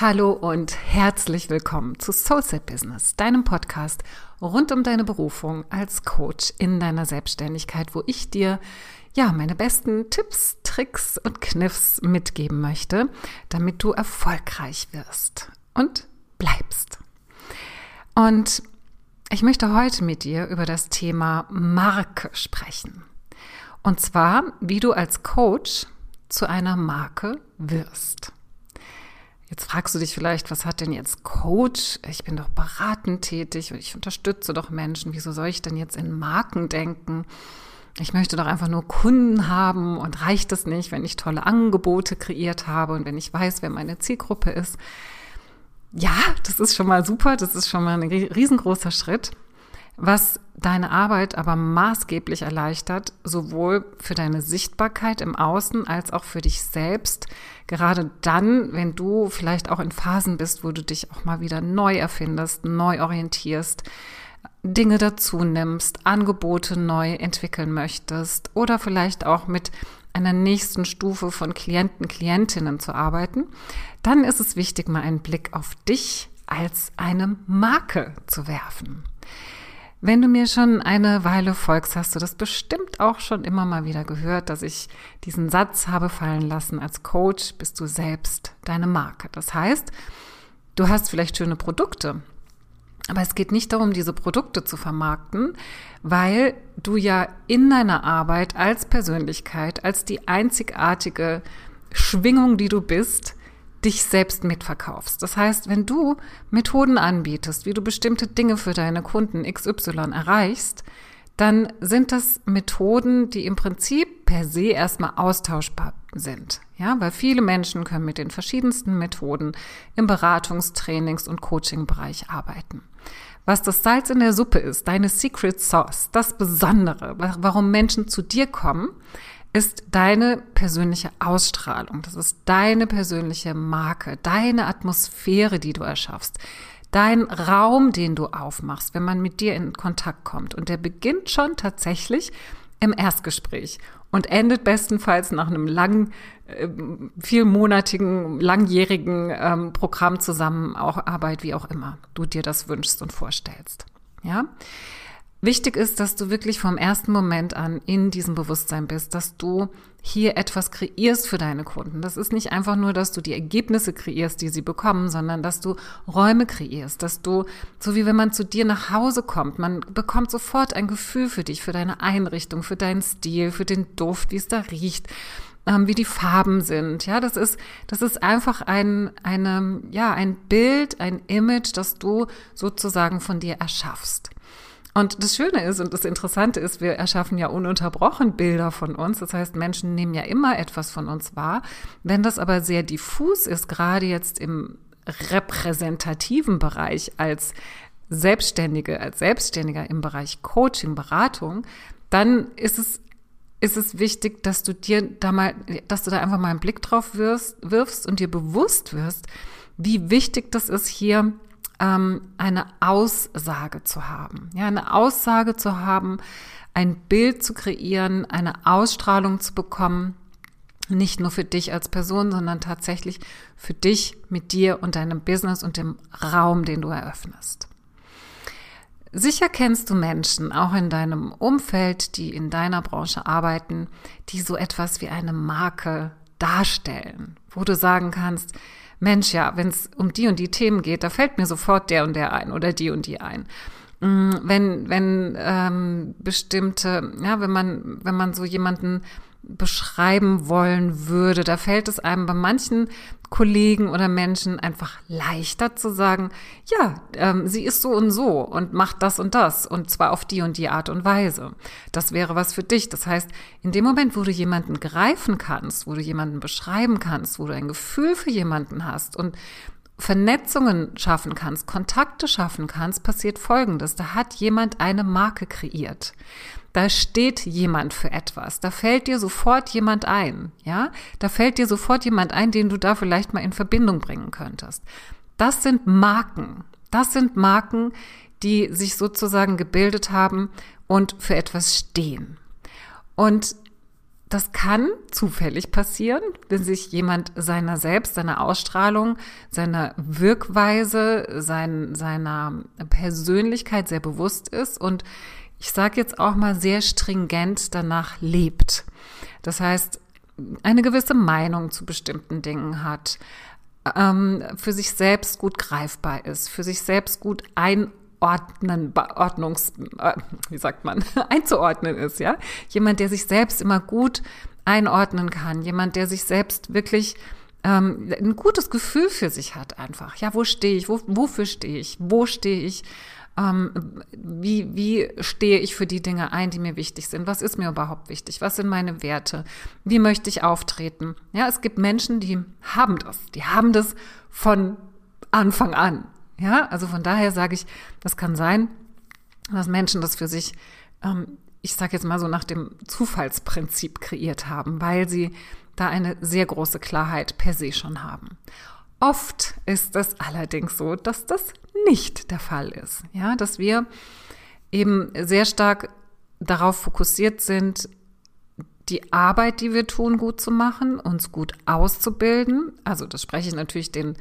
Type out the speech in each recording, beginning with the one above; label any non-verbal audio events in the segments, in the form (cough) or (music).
Hallo und herzlich willkommen zu Soulset Business, deinem Podcast rund um deine Berufung als Coach in deiner Selbstständigkeit, wo ich dir ja meine besten Tipps, Tricks und Kniffs mitgeben möchte, damit du erfolgreich wirst und bleibst. Und ich möchte heute mit dir über das Thema Marke sprechen. Und zwar, wie du als Coach zu einer Marke wirst. Jetzt fragst du dich vielleicht, was hat denn jetzt Coach? Ich bin doch beratend tätig und ich unterstütze doch Menschen. Wieso soll ich denn jetzt in Marken denken? Ich möchte doch einfach nur Kunden haben und reicht es nicht, wenn ich tolle Angebote kreiert habe und wenn ich weiß, wer meine Zielgruppe ist. Ja, das ist schon mal super, das ist schon mal ein riesengroßer Schritt. Was deine Arbeit aber maßgeblich erleichtert, sowohl für deine Sichtbarkeit im Außen als auch für dich selbst. Gerade dann, wenn du vielleicht auch in Phasen bist, wo du dich auch mal wieder neu erfindest, neu orientierst, Dinge dazu nimmst, Angebote neu entwickeln möchtest oder vielleicht auch mit einer nächsten Stufe von Klienten, Klientinnen zu arbeiten, dann ist es wichtig, mal einen Blick auf dich als eine Marke zu werfen. Wenn du mir schon eine Weile folgst, hast du das bestimmt auch schon immer mal wieder gehört, dass ich diesen Satz habe fallen lassen, als Coach bist du selbst deine Marke. Das heißt, du hast vielleicht schöne Produkte, aber es geht nicht darum, diese Produkte zu vermarkten, weil du ja in deiner Arbeit als Persönlichkeit, als die einzigartige Schwingung, die du bist, dich selbst mitverkaufst. Das heißt, wenn du Methoden anbietest, wie du bestimmte Dinge für deine Kunden XY erreichst, dann sind das Methoden, die im Prinzip per se erstmal austauschbar sind. Ja, weil viele Menschen können mit den verschiedensten Methoden im Beratungstrainings- und Coaching-Bereich arbeiten. Was das Salz in der Suppe ist, deine Secret Sauce, das Besondere, warum Menschen zu dir kommen, ist deine persönliche Ausstrahlung. Das ist deine persönliche Marke, deine Atmosphäre, die du erschaffst. Dein Raum, den du aufmachst, wenn man mit dir in Kontakt kommt. Und der beginnt schon tatsächlich im Erstgespräch und endet bestenfalls nach einem langen, äh, vielmonatigen, langjährigen ähm, Programm Zusammenarbeit, wie auch immer du dir das wünschst und vorstellst. Ja? Wichtig ist, dass du wirklich vom ersten Moment an in diesem Bewusstsein bist, dass du hier etwas kreierst für deine Kunden. Das ist nicht einfach nur, dass du die Ergebnisse kreierst, die sie bekommen, sondern dass du Räume kreierst, dass du, so wie wenn man zu dir nach Hause kommt, man bekommt sofort ein Gefühl für dich, für deine Einrichtung, für deinen Stil, für den Duft, wie es da riecht ähm, wie die Farben sind. Ja, das ist, das ist einfach ein, eine, ja, ein Bild, ein Image, das du sozusagen von dir erschaffst. Und das Schöne ist und das Interessante ist, wir erschaffen ja ununterbrochen Bilder von uns. Das heißt, Menschen nehmen ja immer etwas von uns wahr. Wenn das aber sehr diffus ist, gerade jetzt im repräsentativen Bereich als Selbstständige, als Selbstständiger im Bereich Coaching, Beratung, dann ist es ist es wichtig, dass du dir da mal, dass du da einfach mal einen Blick drauf wirfst, wirfst und dir bewusst wirst, wie wichtig das ist, hier ähm, eine Aussage zu haben. Ja, eine Aussage zu haben, ein Bild zu kreieren, eine Ausstrahlung zu bekommen, nicht nur für dich als Person, sondern tatsächlich für dich mit dir und deinem Business und dem Raum, den du eröffnest. Sicher kennst du Menschen, auch in deinem Umfeld, die in deiner Branche arbeiten, die so etwas wie eine Marke darstellen, wo du sagen kannst, Mensch, ja, wenn es um die und die Themen geht, da fällt mir sofort der und der ein oder die und die ein. Mm, wenn, wenn ähm, bestimmte, ja, wenn man, wenn man so jemanden beschreiben wollen würde, da fällt es einem bei manchen Kollegen oder Menschen einfach leichter zu sagen, ja, ähm, sie ist so und so und macht das und das und zwar auf die und die Art und Weise. Das wäre was für dich. Das heißt, in dem Moment, wo du jemanden greifen kannst, wo du jemanden beschreiben kannst, wo du ein Gefühl für jemanden hast und Vernetzungen schaffen kannst, Kontakte schaffen kannst, passiert Folgendes. Da hat jemand eine Marke kreiert. Da steht jemand für etwas. Da fällt dir sofort jemand ein. Ja, da fällt dir sofort jemand ein, den du da vielleicht mal in Verbindung bringen könntest. Das sind Marken. Das sind Marken, die sich sozusagen gebildet haben und für etwas stehen. Und das kann zufällig passieren, wenn sich jemand seiner selbst, seiner Ausstrahlung, seiner Wirkweise, sein, seiner Persönlichkeit sehr bewusst ist und ich sage jetzt auch mal sehr stringent danach lebt. Das heißt, eine gewisse Meinung zu bestimmten Dingen hat, ähm, für sich selbst gut greifbar ist, für sich selbst gut einordnen, Ordnungs, äh, wie sagt man, (laughs) einzuordnen ist, ja. Jemand, der sich selbst immer gut einordnen kann, jemand, der sich selbst wirklich ähm, ein gutes Gefühl für sich hat einfach. Ja, wo stehe ich? Wo, wofür stehe ich? Wo stehe ich? Ähm, wie, wie stehe ich für die Dinge ein, die mir wichtig sind? Was ist mir überhaupt wichtig? Was sind meine Werte? Wie möchte ich auftreten? Ja, es gibt Menschen, die haben das. Die haben das von Anfang an. Ja, also von daher sage ich, das kann sein, dass Menschen das für sich, ähm, ich sage jetzt mal so nach dem Zufallsprinzip kreiert haben, weil sie da eine sehr große Klarheit per se schon haben. Oft ist es allerdings so, dass das nicht der Fall ist. Ja, dass wir eben sehr stark darauf fokussiert sind, die Arbeit, die wir tun, gut zu machen, uns gut auszubilden. Also das spreche ich natürlich den,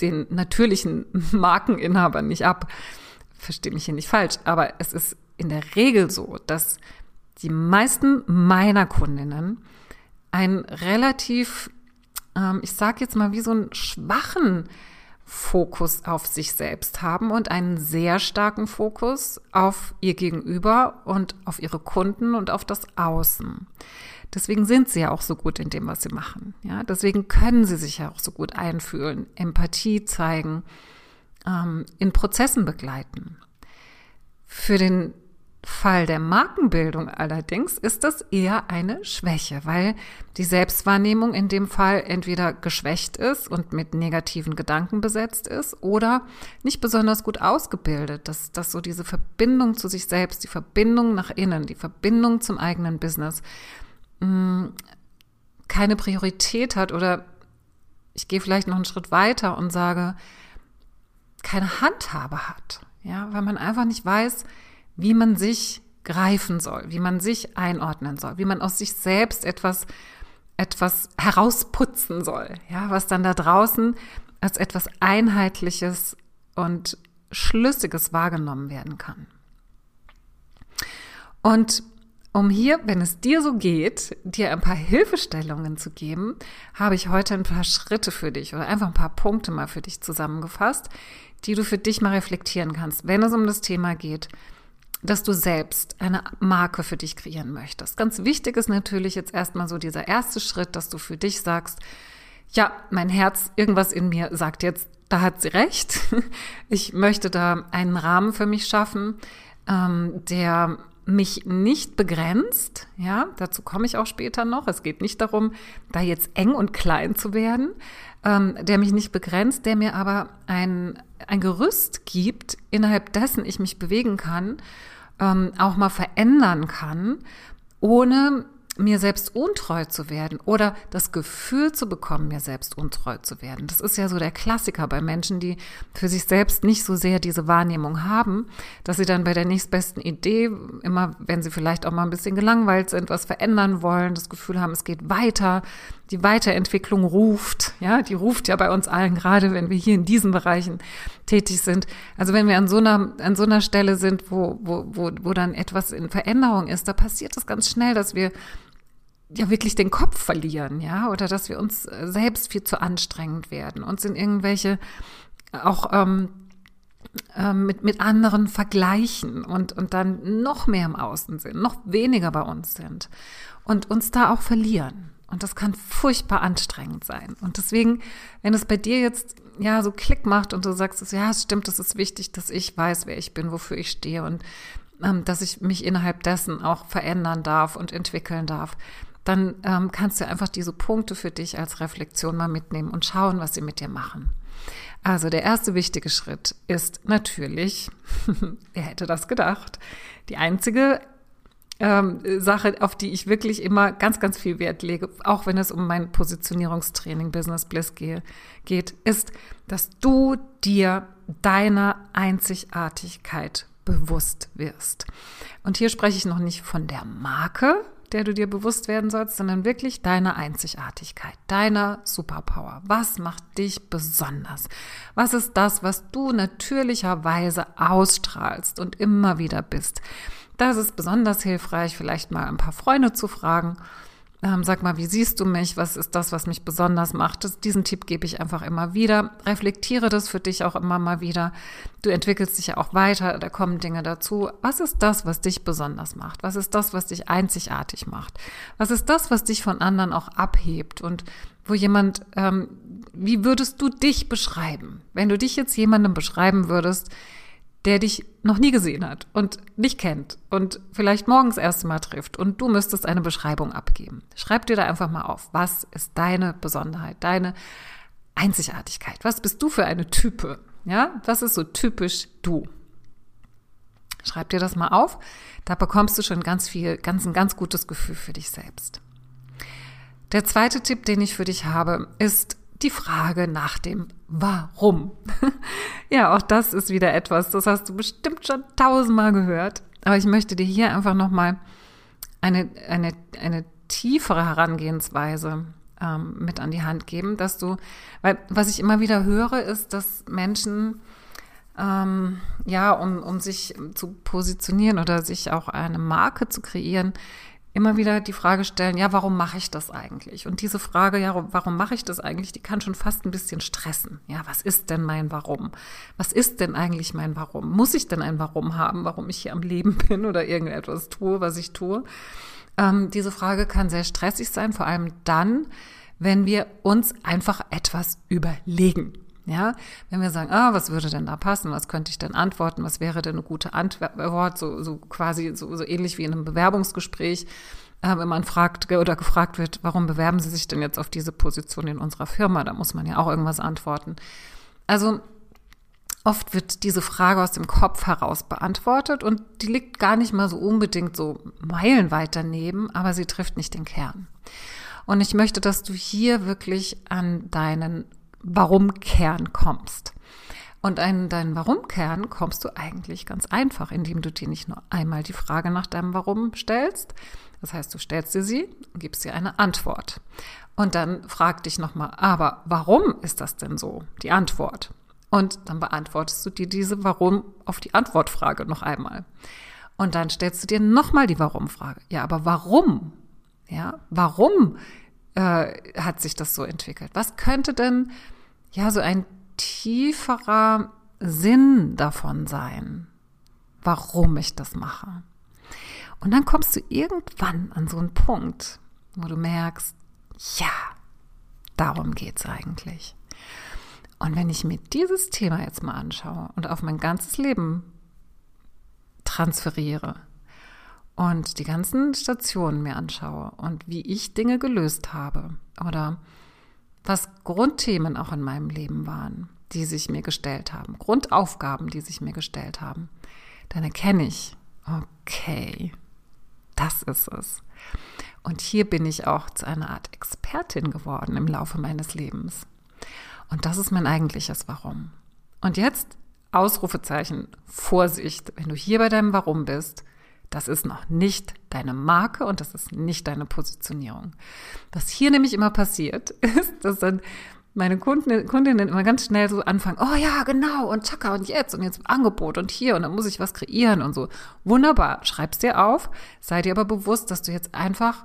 den natürlichen (laughs) Markeninhabern nicht ab. Verstehe mich hier nicht falsch, aber es ist in der Regel so, dass die meisten meiner Kundinnen einen relativ, ähm, ich sage jetzt mal, wie so einen schwachen Fokus auf sich selbst haben und einen sehr starken Fokus auf ihr Gegenüber und auf ihre Kunden und auf das Außen. Deswegen sind sie ja auch so gut in dem, was sie machen. Ja, deswegen können sie sich ja auch so gut einfühlen, Empathie zeigen, ähm, in Prozessen begleiten. Für den Fall der Markenbildung allerdings ist das eher eine Schwäche, weil die Selbstwahrnehmung in dem Fall entweder geschwächt ist und mit negativen Gedanken besetzt ist oder nicht besonders gut ausgebildet, dass, dass so diese Verbindung zu sich selbst, die Verbindung nach innen, die Verbindung zum eigenen Business mh, mm, keine Priorität hat oder ich gehe vielleicht noch einen Schritt weiter und sage, keine Handhabe hat, ja, weil man einfach nicht weiß, wie man sich greifen soll, wie man sich einordnen soll, wie man aus sich selbst etwas, etwas herausputzen soll, ja, was dann da draußen als etwas Einheitliches und Schlüssiges wahrgenommen werden kann. Und um hier, wenn es dir so geht, dir ein paar Hilfestellungen zu geben, habe ich heute ein paar Schritte für dich oder einfach ein paar Punkte mal für dich zusammengefasst, die du für dich mal reflektieren kannst, wenn es um das Thema geht, dass du selbst eine Marke für dich kreieren möchtest. Ganz wichtig ist natürlich jetzt erstmal so dieser erste Schritt, dass du für dich sagst, ja, mein Herz, irgendwas in mir sagt jetzt, da hat sie recht. (laughs) Ich möchte da einen Rahmen für mich schaffen, ähm, der mich nicht begrenzt. Ja, dazu komme ich auch später noch. Es geht nicht darum, da jetzt eng und klein zu werden, ähm, der mich nicht begrenzt, der mir aber ein, ein Gerüst gibt, innerhalb dessen ich mich bewegen kann, ähm, auch mal verändern kann, ohne mir selbst untreu zu werden oder das Gefühl zu bekommen, mir selbst untreu zu werden. Das ist ja so der Klassiker bei Menschen, die für sich selbst nicht so sehr diese Wahrnehmung haben, dass sie dann bei der nächstbesten Idee, immer wenn sie vielleicht auch mal ein bisschen gelangweilt sind, was verändern wollen, das Gefühl haben, es geht weiter, die Weiterentwicklung ruft, ja, die ruft ja bei uns allen, gerade wenn wir hier in diesen Bereichen tätig sind. Also wenn wir an so einer, an so einer Stelle sind, wo, wo, wo, wo dann etwas in Veränderung ist, da passiert es ganz schnell, dass wir ja wirklich den Kopf verlieren, ja, oder dass wir uns äh, selbst viel zu anstrengend werden, uns in irgendwelche auch ähm, ähm, mit, mit anderen vergleichen und, und dann noch mehr im Außen sind, noch weniger bei uns sind und uns da auch verlieren. Und das kann furchtbar anstrengend sein. Und deswegen, wenn es bei dir jetzt ja so Klick macht und du sagst, ja, es stimmt, es ist wichtig, dass ich weiß, wer ich bin, wofür ich stehe und ähm, dass ich mich innerhalb dessen auch verändern darf und entwickeln darf, dann ähm, kannst du einfach diese Punkte für dich als Reflexion mal mitnehmen und schauen, was sie mit dir machen. Also der erste wichtige Schritt ist natürlich, (laughs) wer hätte das gedacht, die einzige ähm, Sache, auf die ich wirklich immer ganz, ganz viel Wert lege, auch wenn es um mein Positionierungstraining Business Bliss gehe, geht, ist, dass du dir deiner Einzigartigkeit bewusst wirst. Und hier spreche ich noch nicht von der Marke, der du dir bewusst werden sollst, sondern wirklich deiner Einzigartigkeit, deiner Superpower. Was macht dich besonders? Was ist das, was du natürlicherweise ausstrahlst und immer wieder bist? Das ist besonders hilfreich, vielleicht mal ein paar Freunde zu fragen ähm, sag mal, wie siehst du mich? Was ist das, was mich besonders macht? Das, diesen Tipp gebe ich einfach immer wieder. Reflektiere das für dich auch immer mal wieder. Du entwickelst dich ja auch weiter, da kommen Dinge dazu. Was ist das, was dich besonders macht? Was ist das, was dich einzigartig macht? Was ist das, was dich von anderen auch abhebt? Und wo jemand, ähm, wie würdest du dich beschreiben? Wenn du dich jetzt jemandem beschreiben würdest, der dich noch nie gesehen hat und nicht kennt und vielleicht morgens das erste Mal trifft und du müsstest eine Beschreibung abgeben. Schreib dir da einfach mal auf, was ist deine Besonderheit, deine Einzigartigkeit? Was bist du für eine Type? Ja, was ist so typisch du? Schreib dir das mal auf. Da bekommst du schon ganz viel, ganz ein ganz gutes Gefühl für dich selbst. Der zweite Tipp, den ich für dich habe, ist die Frage nach dem Warum. (laughs) ja, auch das ist wieder etwas, das hast du bestimmt schon tausendmal gehört. Aber ich möchte dir hier einfach nochmal eine, eine, eine tiefere Herangehensweise ähm, mit an die Hand geben, dass du, weil was ich immer wieder höre, ist, dass Menschen ähm, ja, um, um sich zu positionieren oder sich auch eine Marke zu kreieren, immer wieder die Frage stellen, ja, warum mache ich das eigentlich? Und diese Frage, ja, warum mache ich das eigentlich, die kann schon fast ein bisschen stressen. Ja, was ist denn mein Warum? Was ist denn eigentlich mein Warum? Muss ich denn ein Warum haben, warum ich hier am Leben (laughs) bin oder irgendetwas tue, was ich tue? Ähm, diese Frage kann sehr stressig sein, vor allem dann, wenn wir uns einfach etwas überlegen. Ja, wenn wir sagen, ah, was würde denn da passen? Was könnte ich denn antworten? Was wäre denn eine gute Antwort? So, so quasi so, so ähnlich wie in einem Bewerbungsgespräch, äh, wenn man fragt oder gefragt wird, warum bewerben Sie sich denn jetzt auf diese Position in unserer Firma? Da muss man ja auch irgendwas antworten. Also oft wird diese Frage aus dem Kopf heraus beantwortet und die liegt gar nicht mal so unbedingt so meilenweit daneben, aber sie trifft nicht den Kern. Und ich möchte, dass du hier wirklich an deinen Warum-Kern kommst. Und an deinen Warum-Kern kommst du eigentlich ganz einfach, indem du dir nicht nur einmal die Frage nach deinem Warum stellst. Das heißt, du stellst dir sie und gibst dir eine Antwort. Und dann frag dich nochmal, aber warum ist das denn so? Die Antwort. Und dann beantwortest du dir diese Warum auf die Antwortfrage noch einmal. Und dann stellst du dir nochmal die Warum-Frage. Ja, aber warum? Ja, warum äh, hat sich das so entwickelt? Was könnte denn ja so ein tieferer Sinn davon sein, warum ich das mache? Und dann kommst du irgendwann an so einen Punkt, wo du merkst, ja, darum geht's eigentlich. Und wenn ich mir dieses Thema jetzt mal anschaue und auf mein ganzes Leben transferiere, und die ganzen Stationen mir anschaue und wie ich Dinge gelöst habe oder was Grundthemen auch in meinem Leben waren, die sich mir gestellt haben, Grundaufgaben, die sich mir gestellt haben, dann erkenne ich, okay, das ist es. Und hier bin ich auch zu einer Art Expertin geworden im Laufe meines Lebens. Und das ist mein eigentliches Warum. Und jetzt Ausrufezeichen, Vorsicht, wenn du hier bei deinem Warum bist, das ist noch nicht deine Marke und das ist nicht deine Positionierung. Was hier nämlich immer passiert, (laughs) ist, dass dann meine Kunden, Kundinnen immer ganz schnell so anfangen, oh ja, genau, und tschakka, und jetzt, und jetzt Angebot und hier, und dann muss ich was kreieren und so. Wunderbar, schreib's dir auf, sei dir aber bewusst, dass du jetzt einfach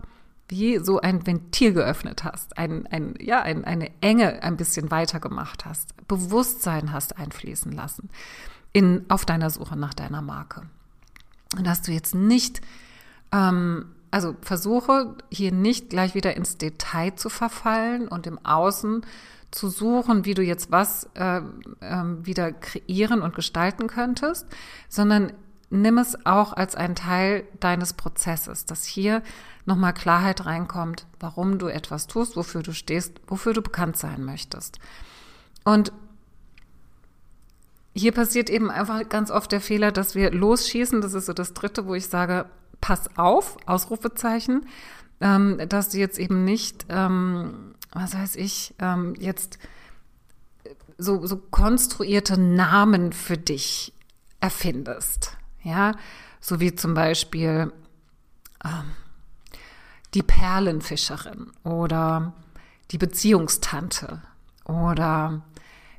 wie so ein Ventil geöffnet hast, ein, ein, ja, ein, eine Enge ein bisschen weiter gemacht hast, Bewusstsein hast einfließen lassen in, auf deiner Suche nach deiner Marke dass du jetzt nicht, ähm, also versuche hier nicht gleich wieder ins Detail zu verfallen und im Außen zu suchen, wie du jetzt was äh, äh, wieder kreieren und gestalten könntest, sondern nimm es auch als einen Teil deines Prozesses, dass hier nochmal Klarheit reinkommt, warum du etwas tust, wofür du stehst, wofür du bekannt sein möchtest. Und hier passiert eben einfach ganz oft der Fehler, dass wir losschießen. Das ist so das Dritte, wo ich sage, pass auf, Ausrufezeichen, ähm, dass du jetzt eben nicht, ähm, was weiß ich, ähm, jetzt so, so konstruierte Namen für dich erfindest. Ja, so wie zum Beispiel, ähm, die Perlenfischerin oder die Beziehungstante oder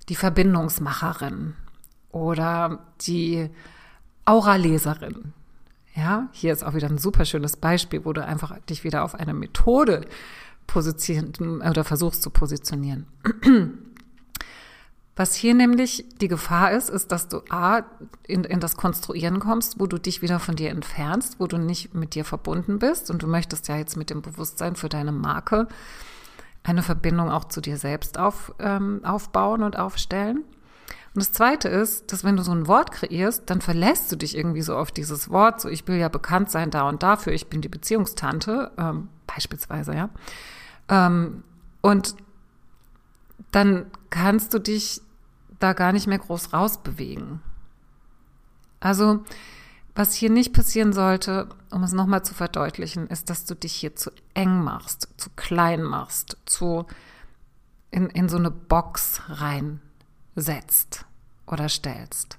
die Verbindungsmacherin oder die Auraleserin. Ja, hier ist auch wieder ein super schönes Beispiel, wo du einfach dich wieder auf eine Methode positionieren oder versuchst zu positionieren. (clears throat) Was hier nämlich die Gefahr ist, ist, dass du A, in, in das Konstruieren kommst, wo du dich wieder von dir entfernst, wo du nicht mit dir verbunden bist und du möchtest ja jetzt mit dem Bewusstsein für deine Marke eine Verbindung auch zu dir selbst auf, ähm, aufbauen und aufstellen. Und das Zweite ist, dass wenn du so ein Wort kreierst, dann verlässt du dich irgendwie so auf dieses Wort, so ich will ja bekannt sein da und dafür, ich bin die Beziehungstante, ähm, beispielsweise, ja. Ähm, und dann kannst du dich da gar nicht mehr groß rausbewegen. Also, was hier nicht passieren sollte, um es nochmal zu verdeutlichen, ist, dass du dich hier zu eng machst, zu klein machst, zu in, in so eine Box rein setzt oder stellst.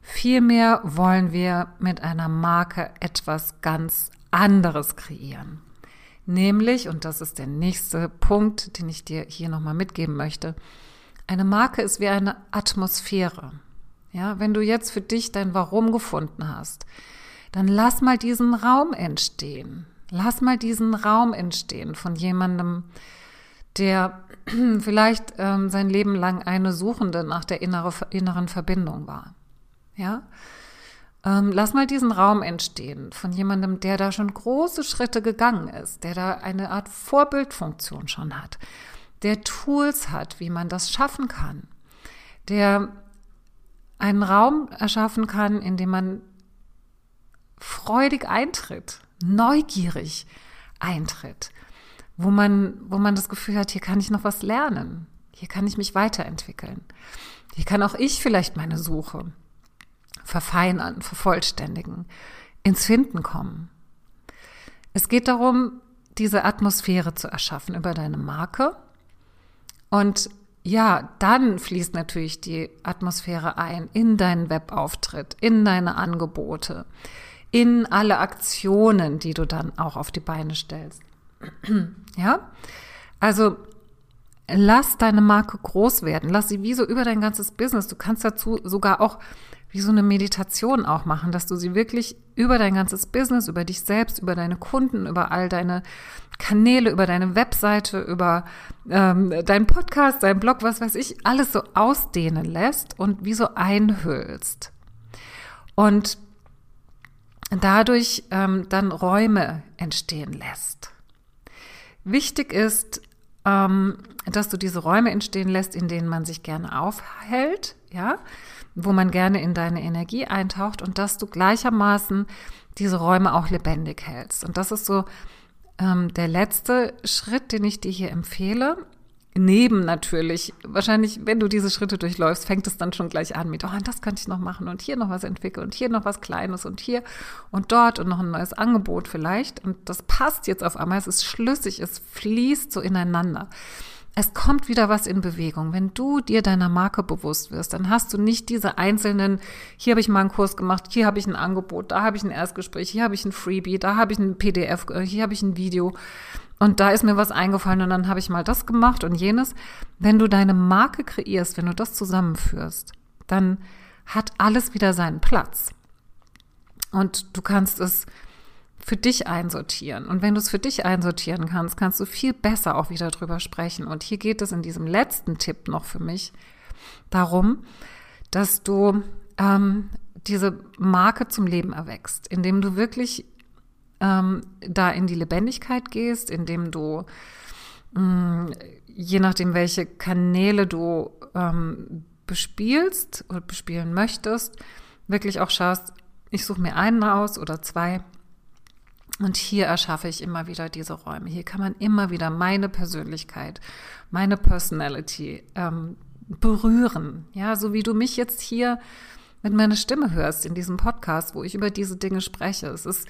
Vielmehr wollen wir mit einer Marke etwas ganz anderes kreieren. Nämlich, und das ist der nächste Punkt, den ich dir hier nochmal mitgeben möchte, eine Marke ist wie eine Atmosphäre. Ja, wenn du jetzt für dich dein Warum gefunden hast, dann lass mal diesen Raum entstehen. Lass mal diesen Raum entstehen von jemandem, der (clears throat) vielleicht ähm, sein Leben lang eine Suchende nach der innere, inneren Verbindung war. Ja? Ähm, lass mal diesen Raum entstehen von jemandem, der da schon große Schritte gegangen ist, der da eine Art Vorbildfunktion schon hat, der Tools hat, wie man das schaffen kann, der einen Raum erschaffen kann, in dem man freudig eintritt, neugierig eintritt, wo man, wo man das Gefühl hat, hier kann ich noch was lernen, hier kann ich mich weiterentwickeln, hier kann auch ich vielleicht meine Suche verfeinern, vervollständigen, ins Finden kommen. Es geht darum, diese Atmosphäre zu erschaffen über deine Marke. Und ja, dann fließt natürlich die Atmosphäre ein in deinen Webauftritt, in deine Angebote, in alle Aktionen, die du dann auch auf die Beine stellst. (clears throat) Ja? Also lass deine Marke groß werden. Lass sie wie so über dein ganzes Business. Du kannst dazu sogar auch wie so eine Meditation auch machen, dass du sie wirklich über dein ganzes Business, über dich selbst, über deine Kunden, über all deine Kanäle, über deine Webseite, über ähm, deinen Podcast, deinen Blog, was weiß ich, alles so ausdehnen lässt und wie so einhüllst. Und dadurch ähm, dann Räume entstehen lässt. Wichtig ist, ähm, dass du diese Räume entstehen lässt, in denen man sich gerne aufhält, ja, wo man gerne in deine Energie eintaucht und dass du gleichermaßen diese Räume auch lebendig hältst. Und das ist so ähm, der letzte Schritt, den ich dir hier empfehle neben natürlich, wahrscheinlich, wenn du diese Schritte durchläufst, fängt es dann schon gleich an mit, oh, das könnte ich noch machen und hier noch was entwickeln und hier noch was Kleines und hier und dort und noch ein neues Angebot vielleicht. Und das passt jetzt auf einmal, es ist schlüssig, es fließt so ineinander. Es kommt wieder was in Bewegung. Wenn du dir deiner Marke bewusst wirst, dann hast du nicht diese einzelnen, hier habe ich mal einen Kurs gemacht, hier habe ich ein Angebot, da habe ich ein Erstgespräch, hier habe ich ein Freebie, da habe ich ein PDF, äh, hier habe ich ein Video und da ist mir was eingefallen und dann habe ich mal das gemacht und jenes. Wenn du deine Marke kreierst, wenn du das zusammenführst, dann hat alles wieder seinen Platz. Und du kannst es für dich einsortieren. Und wenn du es für dich einsortieren kannst, kannst du viel besser auch wieder drüber sprechen. Und hier geht es in diesem letzten Tipp noch für mich darum, dass du ähm, diese Marke zum Leben erwächst, indem du wirklich ähm, da in die Lebendigkeit gehst, indem du, mh, mm, je nachdem, welche Kanäle du ähm, bespielst oder bespielen möchtest, wirklich auch schaust, ich suche mir einen aus oder zwei und hier erschaffe ich immer wieder diese Räume. Hier kann man immer wieder meine Persönlichkeit, meine Personality ähm, berühren. Ja, so wie du mich jetzt hier mit meiner Stimme hörst in diesem Podcast, wo ich über diese Dinge spreche. Es ist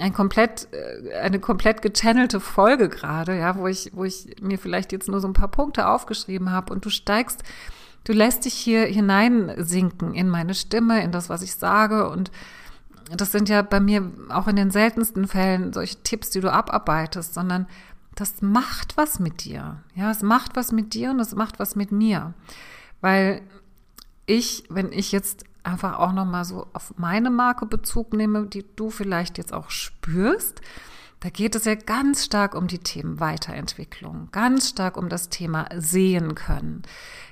ein komplett, äh, eine komplett gechannelte Folge gerade, ja, wo ich, wo ich mir vielleicht jetzt nur so ein paar Punkte aufgeschrieben habe und du steigst, du lässt dich hier hineinsinken in meine Stimme, in das, was ich sage und das sind ja bei mir auch in den seltensten Fällen solche Tipps, die du abarbeitest, sondern das macht was mit dir. Ja, es macht was mit dir und es macht was mit mir. Weil ich, wenn ich jetzt einfach auch nochmal so auf meine Marke Bezug nehme, die du vielleicht jetzt auch spürst, da geht es ja ganz stark um die Themen Weiterentwicklung, ganz stark um das Thema sehen können,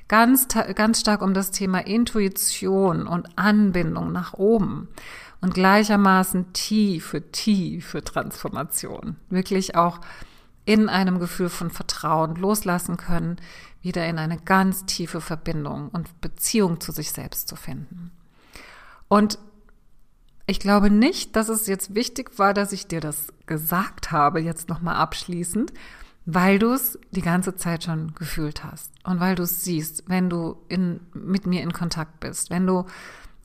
ganz, ganz stark um das Thema Intuition und Anbindung nach oben und gleichermaßen tiefe, tiefe Transformation. Wirklich auch in einem Gefühl von Vertrauen loslassen können, wieder in eine ganz tiefe Verbindung und Beziehung zu sich selbst zu finden. Und ich glaube nicht, dass es jetzt wichtig war, dass ich dir das gesagt habe, jetzt nochmal abschließend, weil du es die ganze Zeit schon gefühlt hast und weil du es siehst, wenn du in, mit mir in Kontakt bist, wenn du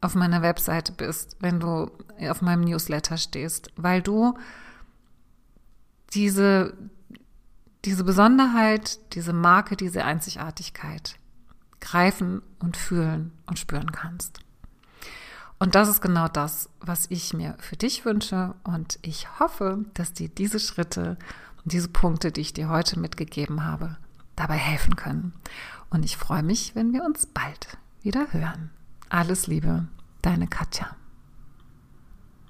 auf meiner Webseite bist, wenn du auf meinem Newsletter stehst, weil du diese, diese Besonderheit, diese Marke, diese Einzigartigkeit greifen und fühlen und spüren kannst. Und das ist genau das, was ich mir für dich wünsche. Und ich hoffe, dass dir diese Schritte und diese Punkte, die ich dir heute mitgegeben habe, dabei helfen können. Und ich freue mich, wenn wir uns bald wieder hören. Alles Liebe, deine Katja.